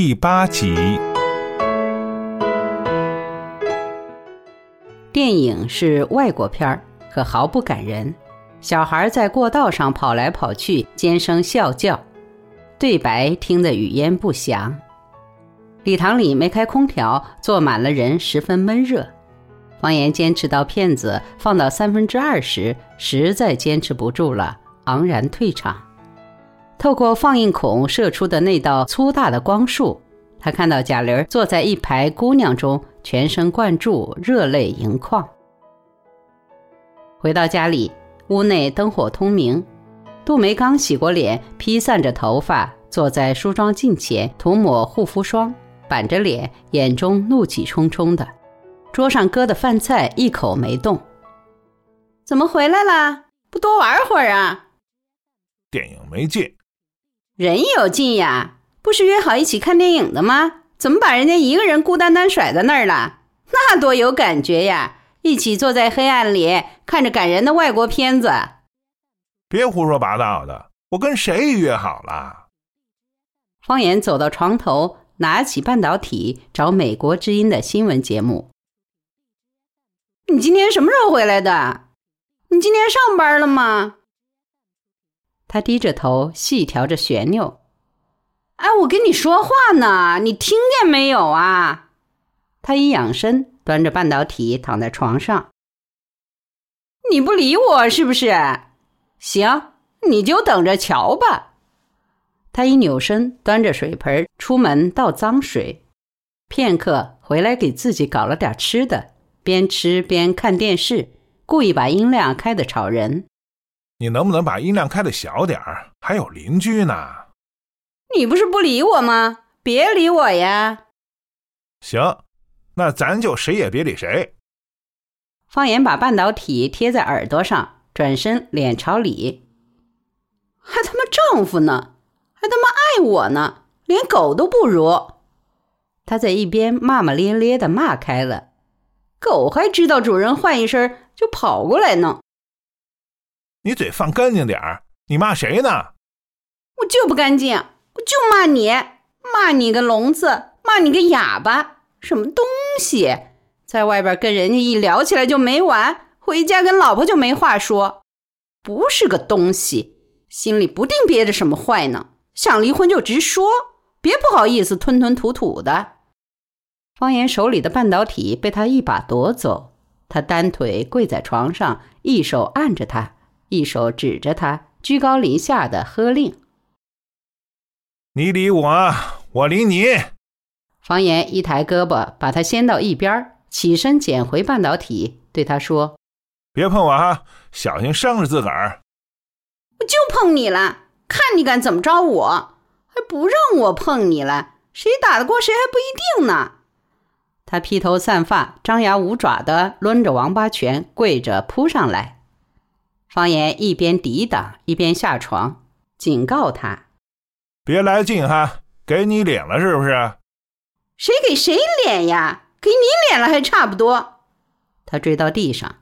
第八集。电影是外国片儿，可毫不感人。小孩在过道上跑来跑去，尖声笑叫，对白听得语焉不详。礼堂里没开空调，坐满了人，十分闷热。方言坚持到片子放到三分之二时，实在坚持不住了，昂然退场。透过放映孔射出的那道粗大的光束，他看到贾玲坐在一排姑娘中，全神贯注，热泪盈眶。回到家里。屋内灯火通明，杜梅刚洗过脸，披散着头发，坐在梳妆镜前涂抹护肤霜，板着脸，眼中怒气冲冲的。桌上搁的饭菜一口没动。怎么回来了？不多玩会儿啊？电影没进，人有劲呀，不是约好一起看电影的吗？怎么把人家一个人孤单单甩在那儿了？那多有感觉呀！一起坐在黑暗里，看着感人的外国片子。别胡说八道的！我跟谁约好了？方言走到床头，拿起半导体，找美国之音的新闻节目。你今天什么时候回来的？你今天上班了吗？他低着头，细调着旋钮。哎，我跟你说话呢，你听见没有啊？他一仰身。端着半导体躺在床上，你不理我是不是？行，你就等着瞧吧。他一扭身，端着水盆出门倒脏水，片刻回来给自己搞了点吃的，边吃边看电视，故意把音量开的吵人。你能不能把音量开的小点儿？还有邻居呢。你不是不理我吗？别理我呀。行。那咱就谁也别理谁。方言把半导体贴在耳朵上，转身脸朝里。还他妈丈夫呢？还他妈爱我呢？连狗都不如。他在一边骂骂咧咧的骂开了。狗还知道主人唤一声就跑过来呢。你嘴放干净点儿！你骂谁呢？我就不干净，我就骂你，骂你个聋子，骂你个哑巴。什么东西，在外边跟人家一聊起来就没完，回家跟老婆就没话说。不是个东西，心里不定憋着什么坏呢。想离婚就直说，别不好意思吞吞吐吐的。方言手里的半导体被他一把夺走，他单腿跪在床上，一手按着他，一手指着他，居高临下的喝令：“你理我，我理你。”方言一抬胳膊，把他掀到一边，起身捡回半导体，对他说：“别碰我啊，小心伤着自个儿。”我就碰你了，看你敢怎么着我！还不让我碰你了，谁打得过谁还不一定呢。他披头散发、张牙舞爪的抡着王八拳，跪着扑上来。方言一边抵挡，一边下床，警告他：“别来劲哈，给你脸了是不是？”谁给谁脸呀？给你脸了还差不多。他追到地上，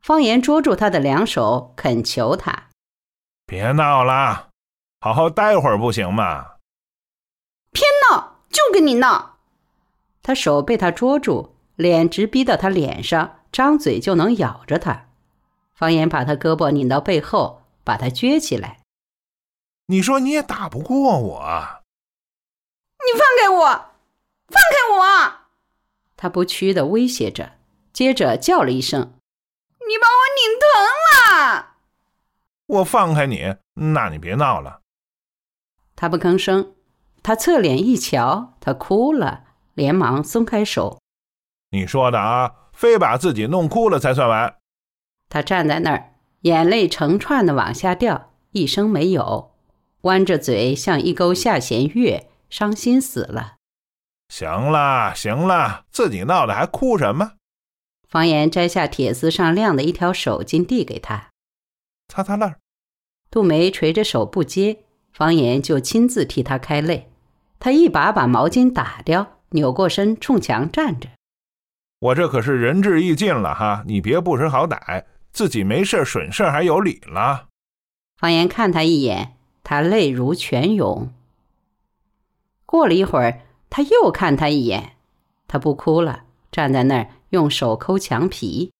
方言捉住他的两手，恳求他：“别闹了，好好待会儿不行吗？”偏闹，就跟你闹。他手被他捉住，脸直逼到他脸上，张嘴就能咬着他。方言把他胳膊拧到背后，把他撅起来。你说你也打不过我。你放开我！放开我！他不屈的威胁着，接着叫了一声：“你把我拧疼了！”我放开你，那你别闹了。他不吭声。他侧脸一瞧，他哭了，连忙松开手。你说的啊，非把自己弄哭了才算完。他站在那儿，眼泪成串的往下掉，一声没有，弯着嘴像一钩下弦月，伤心死了。行了，行了，自己闹的还哭什么？方言摘下铁丝上亮的一条手巾递给他，擦擦泪。杜梅垂着手不接，方言就亲自替他开泪。他一把把毛巾打掉，扭过身冲墙站着。我这可是仁至义尽了哈，你别不识好歹，自己没事损事还有理了。方言看他一眼，他泪如泉涌。过了一会儿，他又看他一眼，他不哭了，站在那儿用手抠墙皮。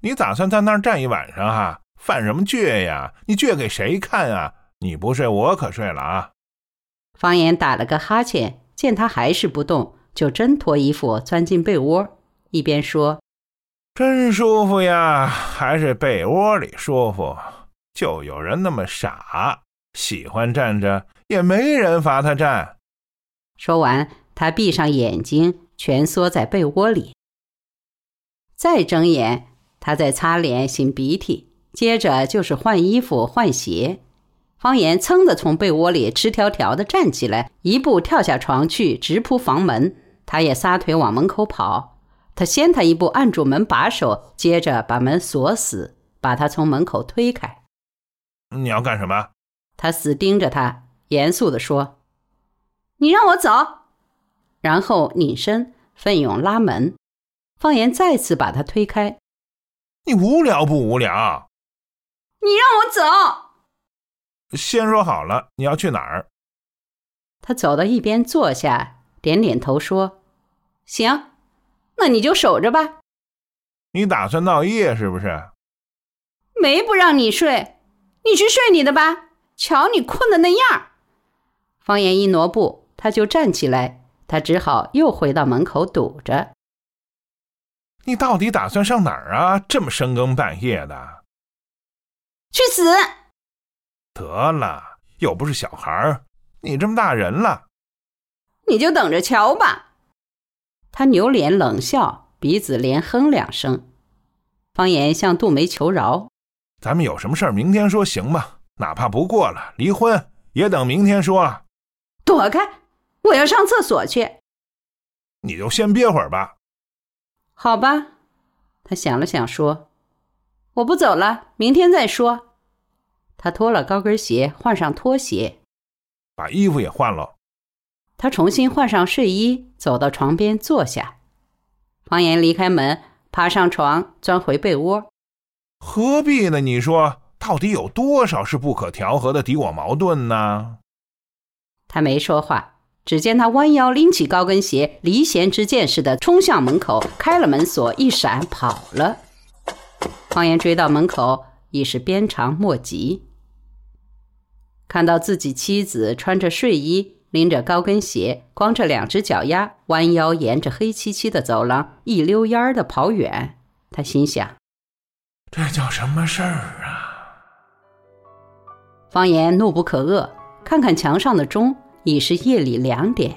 你打算在那儿站一晚上啊？犯什么倔呀？你倔给谁看啊？你不睡，我可睡了啊！方言打了个哈欠，见他还是不动，就真脱衣服钻进被窝，一边说：“真舒服呀，还是被窝里舒服。就有人那么傻，喜欢站着，也没人罚他站。”说完，他闭上眼睛，蜷缩在被窝里。再睁眼，他在擦脸、擤鼻涕，接着就是换衣服、换鞋。方言噌的从被窝里直条条的站起来，一步跳下床去，直扑房门。他也撒腿往门口跑。他先他一步按住门把手，接着把门锁死，把他从门口推开。你要干什么？他死盯着他，严肃地说：“你让我走。”然后拧身奋勇拉门。方言再次把他推开。你无聊不无聊？你让我走。先说好了，你要去哪儿？他走到一边坐下，点点头说：“行，那你就守着吧。”你打算闹夜是不是？没不让你睡，你去睡你的吧。瞧你困的那样。方言一挪步，他就站起来，他只好又回到门口堵着。你到底打算上哪儿啊？这么深更半夜的？去死！得了，又不是小孩儿，你这么大人了，你就等着瞧吧。他扭脸冷笑，鼻子连哼两声。方言向杜梅求饶：“咱们有什么事儿，明天说行吗？哪怕不过了，离婚也等明天说。”躲开！我要上厕所去。你就先憋会儿吧。好吧。他想了想说：“我不走了，明天再说。”他脱了高跟鞋，换上拖鞋，把衣服也换了。他重新换上睡衣，走到床边坐下。方言离开门，爬上床，钻回被窝。何必呢？你说，到底有多少是不可调和的敌我矛盾呢？他没说话，只见他弯腰拎起高跟鞋，离弦之箭似的冲向门口，开了门锁，一闪跑了。方言追到门口，已是鞭长莫及。看到自己妻子穿着睡衣，拎着高跟鞋，光着两只脚丫，弯腰沿着黑漆漆的走廊一溜烟儿的跑远，他心想：这叫什么事儿啊？方言怒不可遏，看看墙上的钟，已是夜里两点，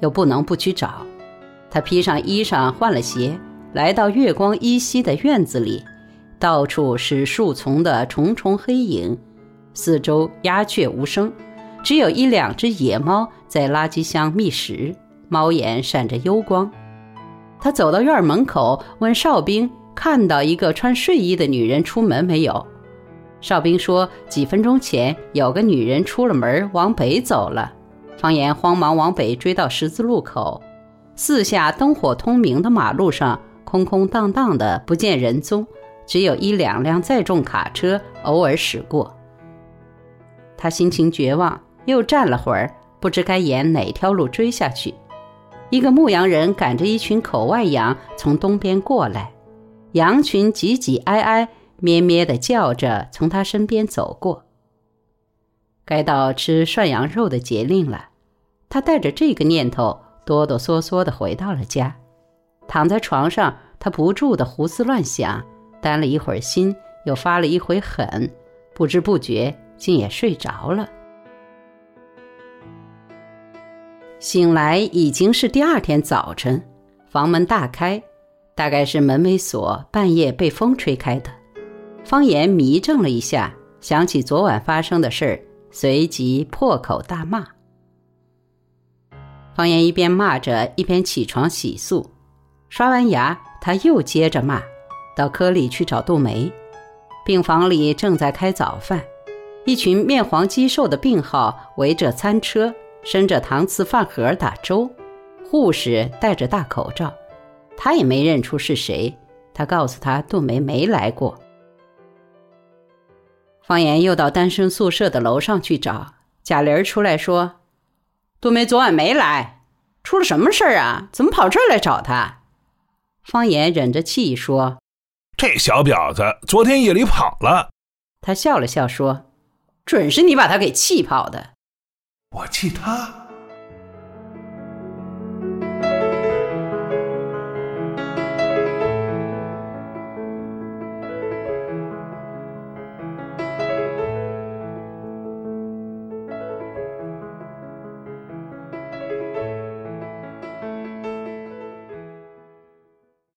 又不能不去找。他披上衣裳，换了鞋，来到月光依稀的院子里，到处是树丛的重重黑影。四周鸦雀无声，只有一两只野猫在垃圾箱觅食，猫眼闪着幽光。他走到院门口，问哨兵：“看到一个穿睡衣的女人出门没有？”哨兵说：“几分钟前有个女人出了门，往北走了。”方言慌忙往北追到十字路口，四下灯火通明的马路上空空荡荡的，不见人踪，只有一两辆载重卡车偶尔驶过。他心情绝望，又站了会儿，不知该沿哪条路追下去。一个牧羊人赶着一群口外羊从东边过来，羊群挤挤挨挨、咩咩地叫着从他身边走过。该到吃涮羊肉的节令了，他带着这个念头，哆哆嗦嗦地回到了家。躺在床上，他不住地胡思乱想，担了一会儿心，又发了一回狠，不知不觉。竟也睡着了。醒来已经是第二天早晨，房门大开，大概是门没锁，半夜被风吹开的。方言迷怔了一下，想起昨晚发生的事儿，随即破口大骂。方言一边骂着，一边起床洗漱，刷完牙，他又接着骂，到科里去找杜梅。病房里正在开早饭。一群面黄肌瘦的病号围着餐车，伸着搪瓷饭盒打粥。护士戴着大口罩，他也没认出是谁。他告诉他杜梅没来过。方言又到单身宿舍的楼上去找贾玲，出来说：“杜梅昨晚没来，出了什么事儿啊？怎么跑这儿来找他？方言忍着气说：“这小婊子昨天夜里跑了。”他笑了笑说：“准是你把他给气跑的。”我气他？